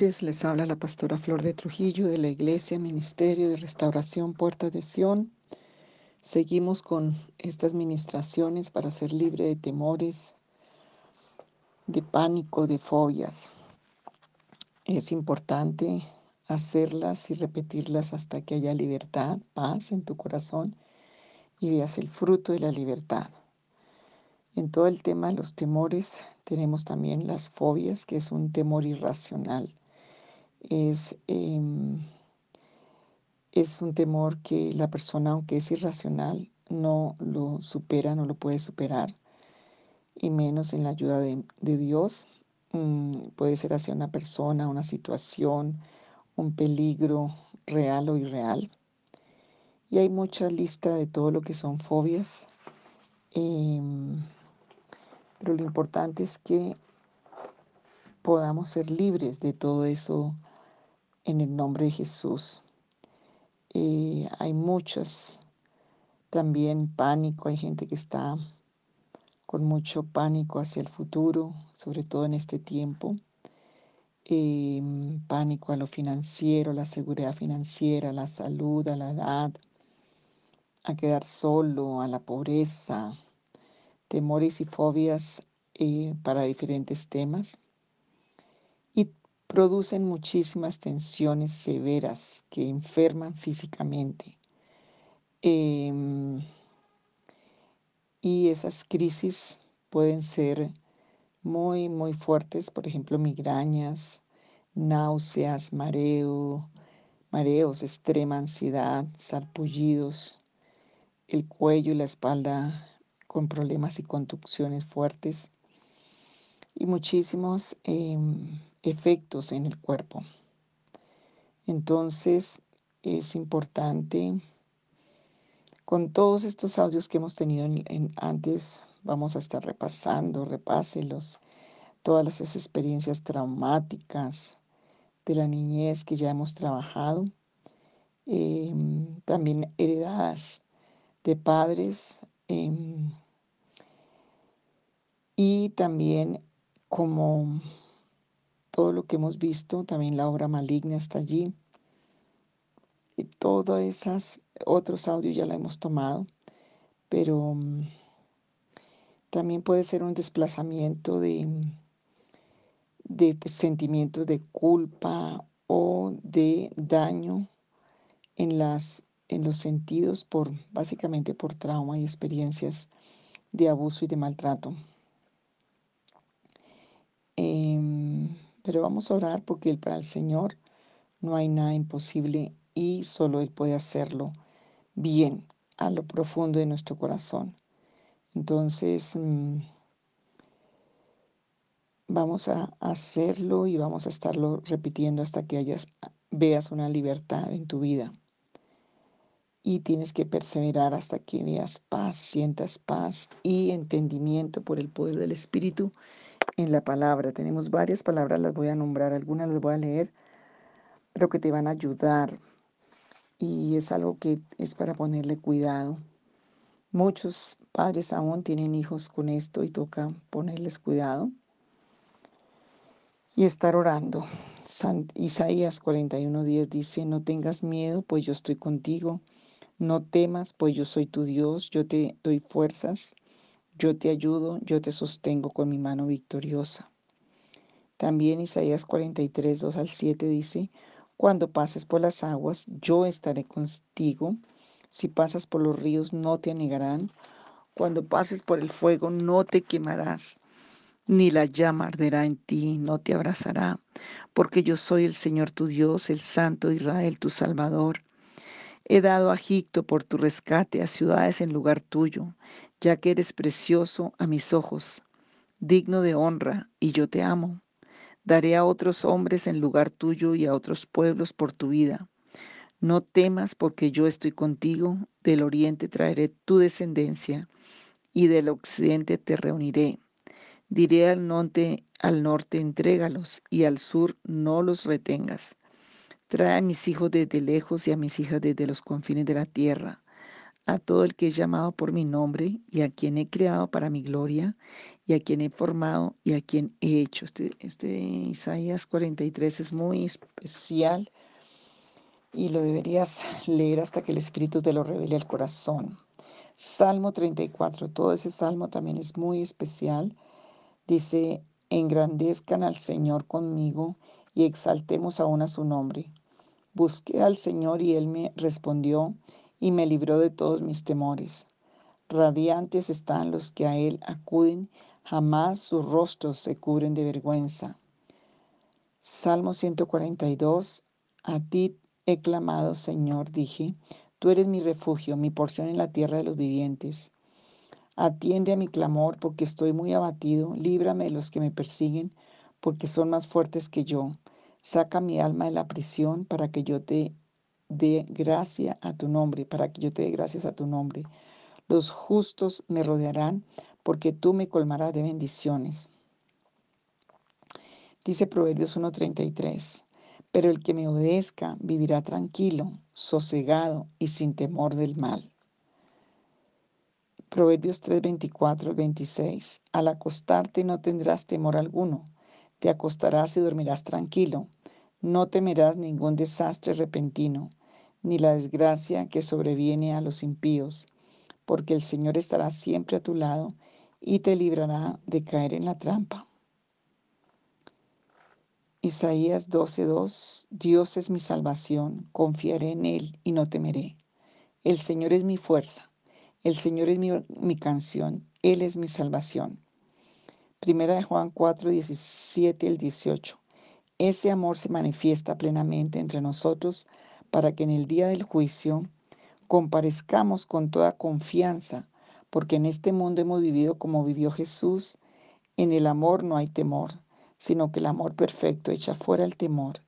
Les habla la pastora Flor de Trujillo de la Iglesia Ministerio de Restauración Puerta de Sion. Seguimos con estas ministraciones para ser libre de temores, de pánico, de fobias. Es importante hacerlas y repetirlas hasta que haya libertad, paz en tu corazón y veas el fruto de la libertad. En todo el tema de los temores tenemos también las fobias, que es un temor irracional. Es, em, es un temor que la persona, aunque es irracional, no lo supera, no lo puede superar, y menos en la ayuda de, Dios. Mm, puede ser hacia una persona, una situación, un peligro real o irreal. Y hay mucha lista de todo lo que son fobias. Em, pero lo importante es que podamos ser libres de todo eso en el nombre de Jesús. Eh, hay muchos también pánico, hay gente que está con mucho pánico hacia el futuro, sobre todo en este tiempo. Em, pánico a lo financiero, la seguridad financiera, la salud, a la edad, a quedar solo, a la pobreza, temores y fobias eh, para diferentes temas y producen muchísimas tensiones severas que enferman físicamente. Em, y esas crisis pueden ser muy, muy fuertes, por ejemplo, migrañas, náuseas, mareo, mareos, extrema ansiedad, sarpullidos, el cuello y la espalda con problemas y conducciones fuertes y muchísimos em, efectos en el cuerpo. Entonces es importante, con todos estos audios que hemos tenido en, antes, vamos a estar repasando, repáselos, todas esas experiencias traumáticas de la niñez que ya hemos trabajado, em, también heredadas de padres em, y también como todo lo que hemos visto, también la obra maligna está allí. Y todos esos otros audios ya la hemos tomado, pero mm, también puede ser un desplazamiento de, de sentimientos de culpa o de daño en, las, en los sentidos por básicamente por trauma y experiencias de abuso y de maltrato. Em, pero vamos a orar porque para el Señor no hay nada imposible y solo Él puede hacerlo bien a lo profundo de nuestro corazón. Entonces, mm, vamos a hacerlo y vamos a estarlo repitiendo hasta que hayas, veas una libertad en tu vida. Y tienes que perseverar hasta que veas paz, sientas paz y entendimiento por el poder del Espíritu en la palabra. Tenemos varias palabras, las voy a nombrar, algunas las voy a leer, pero que te van a ayudar. Y es algo que es para ponerle cuidado. Muchos padres aún tienen hijos con esto y toca ponerles cuidado y estar orando. San, Isaías 41:10 dice, no tengas miedo, pues yo estoy contigo. No temas, pues yo soy tu Dios, yo te doy fuerzas yo te ayudo, yo te sostengo con mi mano victoriosa. También Isaías 43, 2 al 7 dice, Cuando pases por las aguas, yo estaré contigo. Si pasas por los ríos, no te anegarán. Cuando pases por el fuego, no te quemarás, ni la llama arderá en ti, no te abrazará, porque yo soy el Señor tu Dios, el Santo de Israel, tu Salvador. He dado a Egipto por tu rescate, a ciudades en lugar tuyo, ya que eres precioso a mis ojos, digno de honra, y yo te amo. Daré a otros hombres en lugar tuyo y a otros pueblos por tu vida. No temas porque yo estoy contigo, del oriente traeré tu descendencia, y del occidente te reuniré. Diré al norte, al norte entrégalos, y al sur no los retengas. Trae a mis hijos desde lejos y a mis hijas desde los confines de la tierra a todo el que es llamado por mi nombre y a quien he creado para mi gloria, y a quien he formado y a quien he hecho. Este, este Isaías 43 es muy especial y lo deberías leer hasta que el Espíritu te lo revele al corazón. Salmo 34, todo ese salmo también es muy especial. Dice, engrandezcan al Señor conmigo y exaltemos aún a su nombre. Busqué al Señor y Él me respondió y me libró de todos mis temores. Radiantes están los que a Él acuden, jamás sus rostros se cubren de vergüenza. Salmo 142. A ti he clamado, Señor, dije, tú eres mi refugio, mi porción en la tierra de los vivientes. Atiende a mi clamor porque estoy muy abatido, líbrame de los que me persiguen, porque son más fuertes que yo. Saca mi alma de la prisión para que yo te dé gracia a tu nombre, para que yo te dé gracias a tu nombre. Los justos me rodearán porque tú me colmarás de bendiciones. Dice Proverbios 1.33, pero el que me obedezca vivirá tranquilo, sosegado y sin temor del mal. Proverbios 3, 24 26. Al acostarte no tendrás temor alguno, te acostarás y dormirás tranquilo, no temerás ningún desastre repentino, ni la desgracia que sobreviene a los impíos, porque el Señor estará siempre a tu lado y te librará de caer en la trampa. Isaías 12:2 Dios es mi salvación, confiaré en Él y no temeré. El Señor es mi fuerza, el Señor es mi, canción, Él es mi salvación. Primera de Juan 4, 17 el 18. Ese amor se manifiesta plenamente entre nosotros para que en el día del juicio comparezcamos con toda confianza, porque en este mundo hemos vivido como vivió Jesús. En el amor no hay temor sino que el amor perfecto echa fuera el temor.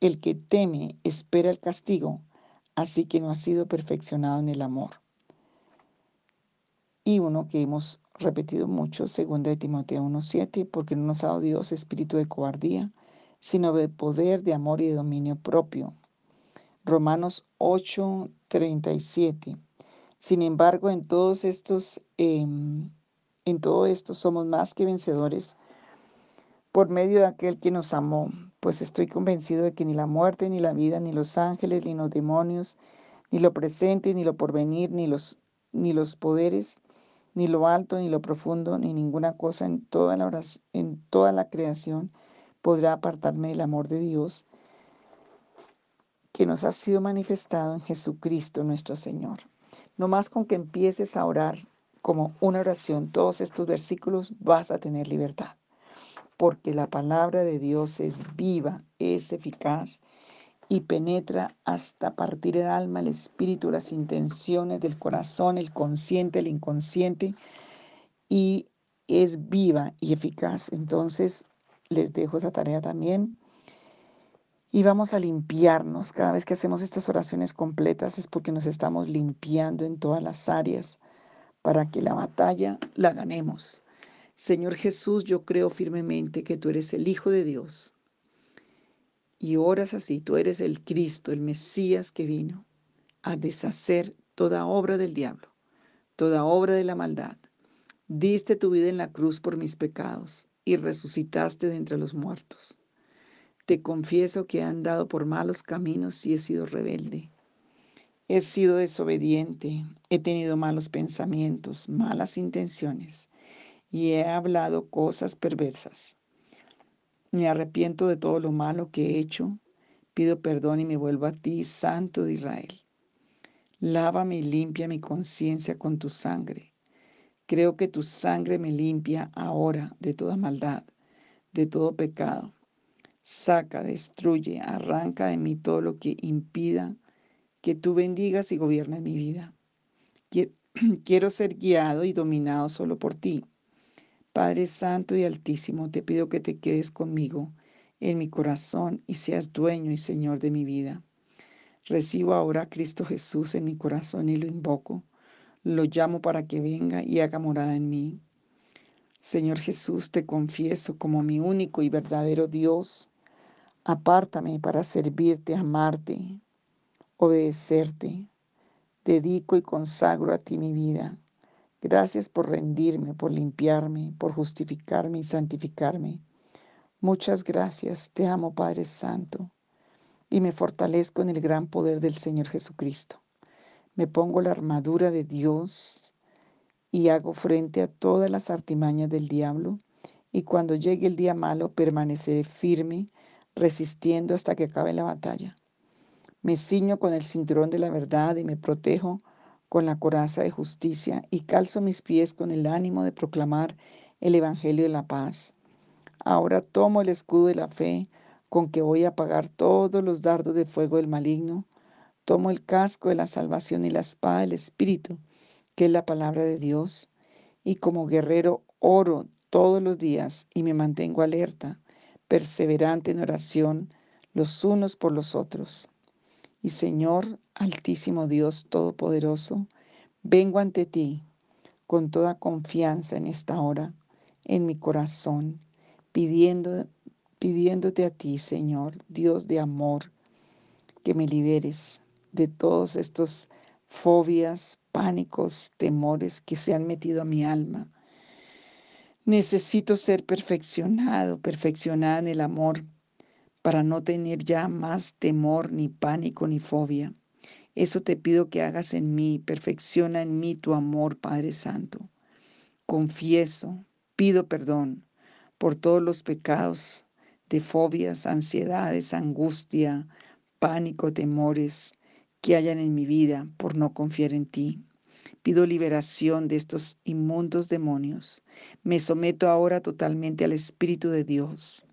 El que teme espera el castigo, así que no ha sido perfeccionado en el amor. Y uno que hemos repetido mucho, según de Timoteo 1.7, porque no nos ha dado Dios espíritu de cobardía, sino de poder, de amor y de dominio propio. Romanos 8.37. Sin embargo, en todos estos, em, en todo esto somos más que vencedores por medio de aquel que nos amó, pues estoy convencido de que ni la muerte, ni la vida, ni los ángeles, ni los demonios, ni lo presente, ni lo porvenir, ni los, ni los poderes, ni lo alto, ni lo profundo, ni ninguna cosa en toda la, en toda la creación podrá apartarme del amor de Dios que nos ha sido manifestado en Jesucristo nuestro Señor. No más con que empieces a orar como una oración todos estos versículos, vas a tener libertad porque la palabra de Dios es viva, es eficaz y penetra hasta partir el alma, el espíritu, las intenciones del corazón, el consciente, el inconsciente, y es viva y eficaz. Entonces, les dejo esa tarea también. Y vamos a limpiarnos. Cada vez que hacemos estas oraciones completas es porque nos estamos limpiando en todas las áreas para que la batalla la ganemos. Señor Jesús, yo creo firmemente que tú eres el Hijo de Dios. Y oras así, tú eres el Cristo, el Mesías que vino a deshacer toda obra del diablo, toda obra de la maldad. Diste tu vida en la cruz por mis pecados y resucitaste de entre los muertos. Te confieso que he andado por malos caminos y he sido rebelde. He sido desobediente, he tenido malos pensamientos, malas intenciones y he hablado cosas perversas. Me arrepiento de todo lo malo que he hecho, pido perdón y me vuelvo a ti, Santo de Israel. Lávame y limpia mi conciencia con tu sangre. Creo que tu sangre me limpia ahora de toda maldad, de todo pecado. Saca, destruye, arranca de mí todo lo que impida que tú bendigas y gobiernes mi vida. Quiero ser guiado y dominado solo por ti. Padre Santo y Altísimo, te pido que te quedes conmigo en mi corazón y seas dueño y Señor de mi vida. Recibo ahora a Cristo Jesús en mi corazón y lo invoco. Lo llamo para que venga y haga morada en mí. Señor Jesús, te confieso como mi único y verdadero Dios. Apártame para servirte, amarte, obedecerte. Dedico y consagro a ti mi vida. Gracias por rendirme, por limpiarme, por justificarme y santificarme. Muchas gracias. Te amo, Padre Santo. Y me fortalezco en el gran poder del Señor Jesucristo. Me pongo la armadura de Dios y hago frente a todas las artimañas del diablo. Y cuando llegue el día malo, permaneceré firme, resistiendo hasta que acabe la batalla. Me ciño con el cinturón de la verdad y me protejo con la coraza de justicia y calzo mis pies con el ánimo de proclamar el Evangelio de la paz. Ahora tomo el escudo de la fe con que voy a apagar todos los dardos de fuego del maligno. Tomo el casco de la salvación y la espada del Espíritu, que es la palabra de Dios. Y como guerrero oro todos los días y me mantengo alerta, perseverante en oración los unos por los otros. Y Señor, Altísimo Dios Todopoderoso, vengo ante ti con toda confianza en esta hora, en mi corazón, pidiéndote a ti, Señor, Dios de amor, que me liberes de todos estos fobias, pánicos, temores que se han metido a mi alma. Necesito ser perfeccionado, perfeccionada en el amor para no tener ya más temor, ni pánico, ni fobia. Eso te pido que hagas en mí, perfecciona en mí tu amor, Padre Santo. Confieso, pido perdón por todos los pecados de fobias, ansiedades, angustia, pánico, temores que hayan en mi vida por no confiar en ti. Pido liberación de estos inmundos demonios. Me someto ahora totalmente al Espíritu de Dios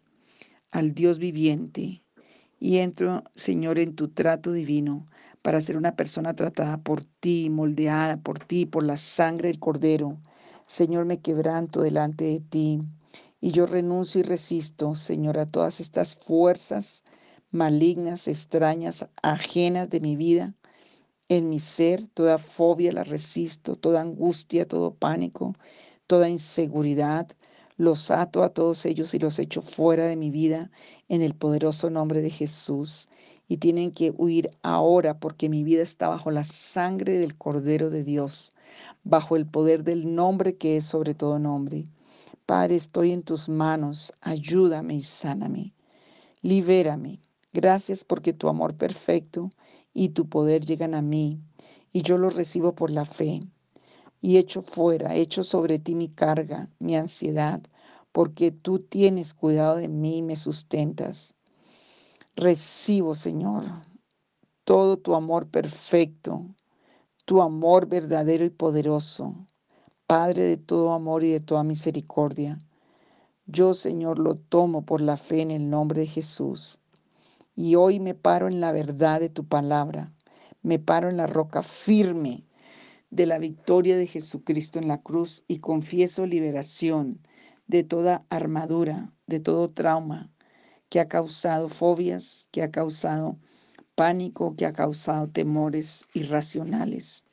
al Dios viviente y entro, Señor, en tu trato divino para ser una persona tratada por ti, moldeada por ti, por la sangre del Cordero. Señor, me quebranto delante de ti y yo renuncio y resisto, Señor, a todas estas fuerzas malignas, extrañas, ajenas de mi vida. En mi ser, toda fobia la resisto, toda angustia, todo pánico, toda inseguridad, los ato a todos ellos y los echo fuera de mi vida en el poderoso nombre de Jesús. Y tienen que huir ahora porque mi vida está bajo la sangre del Cordero de Dios, bajo el poder del nombre que es sobre todo nombre. Padre, estoy en tus manos, ayúdame y sáname. Libérame. Gracias porque tu amor perfecto y tu poder llegan a mí y yo lo recibo por la fe y echo fuera, echo sobre ti mi carga, mi ansiedad, porque tú tienes cuidado de mí y me sustentas. Recibo, Señor, todo tu amor perfecto, tu amor verdadero y poderoso, Padre de todo amor y de toda misericordia. Yo, Señor, lo tomo por la fe en el nombre de Jesús. Y hoy me paro en la verdad de tu palabra, me paro en la roca firme de la victoria de Jesucristo en la cruz y confieso liberación de toda armadura, de todo trauma que ha causado fobias, que ha causado pánico, que ha causado temores irracionales.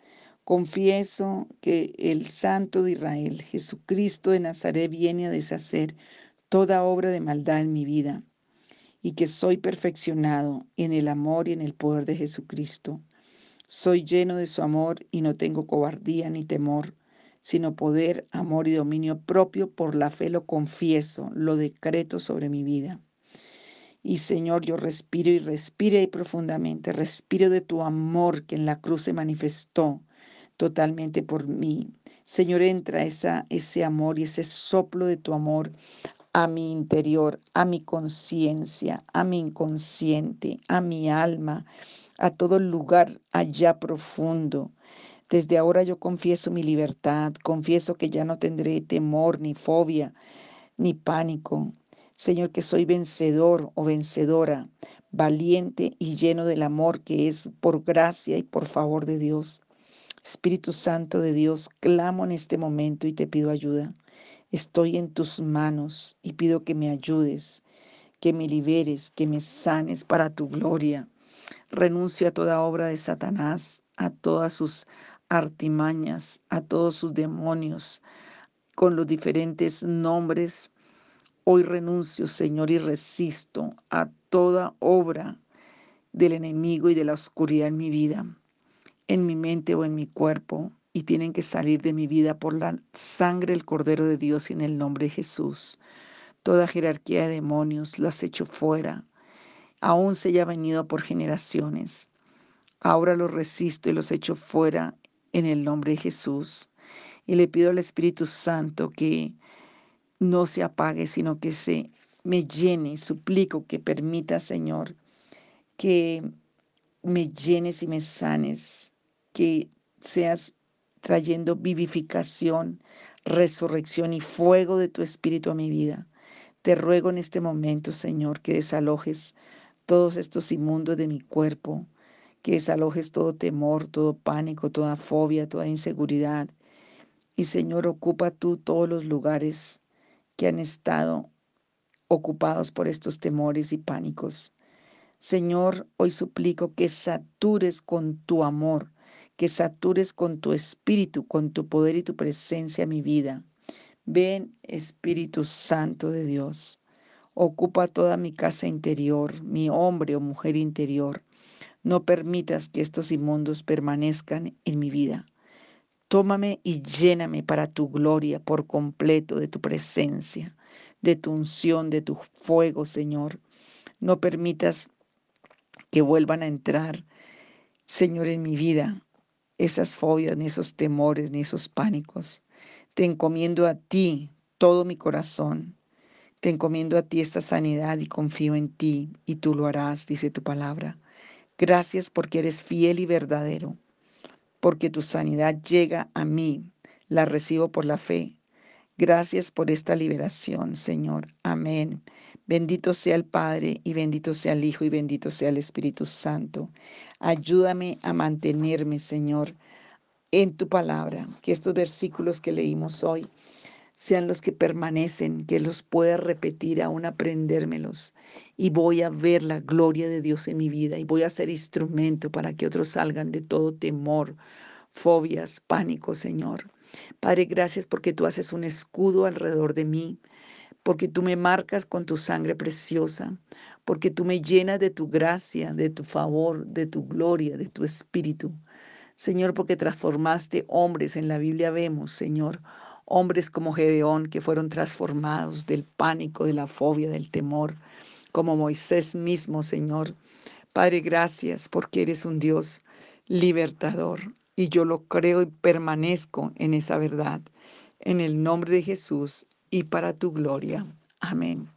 Confieso que el Santo de Israel, Jesucristo de Nazaret, viene a deshacer toda obra de maldad en mi vida y que soy perfeccionado en el amor y en el poder de Jesucristo. Soy lleno de su amor y no tengo cobardía ni temor, sino poder, amor y dominio propio. Por la fe lo confieso, lo decreto sobre mi vida. Y Señor, yo respiro y respire ahí profundamente, respiro de tu amor que en la cruz se manifestó totalmente por mí. Señor, entra ese amor y ese soplo de tu amor a mi interior, a mi conciencia, a mi inconsciente, a mi alma a todo lugar allá profundo. Desde ahora yo confieso mi libertad, confieso que ya no tendré temor, ni fobia, ni pánico. Señor, que soy vencedor o vencedora, valiente y lleno del amor que es por gracia y por favor de Dios. Espíritu Santo de Dios, clamo en este momento y te pido ayuda. Estoy en tus manos y pido que me ayudes, que me liberes, que me sanes para tu gloria. Renuncio a toda obra de Satanás, a todas sus artimañas, a todos sus demonios, con los diferentes nombres. Hoy renuncio, Señor, y resisto a toda obra del enemigo y de la oscuridad en mi vida, en mi mente o en mi cuerpo, y tienen que salir de mi vida por la sangre del Cordero de Dios en el nombre de Jesús. Toda jerarquía de demonios las echo fuera. Aún se haya venido por generaciones. Ahora los resisto y los echo fuera en el nombre de Jesús. Y le pido al Espíritu Santo que no se apague, sino que se me llene. Suplico que permita, Señor, que me llenes y me sanes, que seas trayendo vivificación, resurrección y fuego de tu espíritu a mi vida. Te ruego en este momento, Señor, que desalojes todos estos inmundos de mi cuerpo, que desalojes todo temor, todo pánico, toda fobia, toda inseguridad. Y Señor, ocupa tú todos los lugares que han estado ocupados por estos temores y pánicos. Señor, hoy suplico que satures con tu amor, que satures con tu espíritu, con tu poder y tu presencia mi vida. Ven, Espíritu Santo de Dios, ocupa toda mi casa interior, mi hombre o mujer interior. No permitas que estos inmundos permanezcan en mi vida. Tómame y lléname para tu gloria por completo de tu presencia, de tu unción, de tu fuego, Señor. No permitas que vuelvan a entrar, Señor, en mi vida esas fobias, ni esos temores, ni esos pánicos. Te encomiendo a ti todo mi corazón. Te encomiendo a ti esta sanidad y confío en ti y tú lo harás, dice tu palabra. Gracias porque eres fiel y verdadero, porque tu sanidad llega a mí, la recibo por la fe. Gracias por esta liberación, Señor. Amén. Bendito sea el Padre y bendito sea el Hijo y bendito sea el Espíritu Santo. Ayúdame a mantenerme, Señor, en tu palabra, que estos versículos que leímos hoy sean los que permanecen, que los pueda repetir, aún aprendérmelos. Y voy a ver la gloria de Dios en mi vida y voy a ser instrumento para que otros salgan de todo temor, fobias, pánico, Señor. Padre, gracias porque tú haces un escudo alrededor de mí, porque tú me marcas con tu sangre preciosa, porque tú me llenas de tu gracia, de tu favor, de tu gloria, de tu espíritu. Señor, porque transformaste hombres, en la Biblia vemos, Señor, hombres como Gedeón que fueron transformados del pánico, de la fobia, del temor, como Moisés mismo, Señor. Padre, gracias porque eres un Dios libertador y yo lo creo y permanezco en esa verdad. En el nombre de Jesús y para tu gloria. Amén.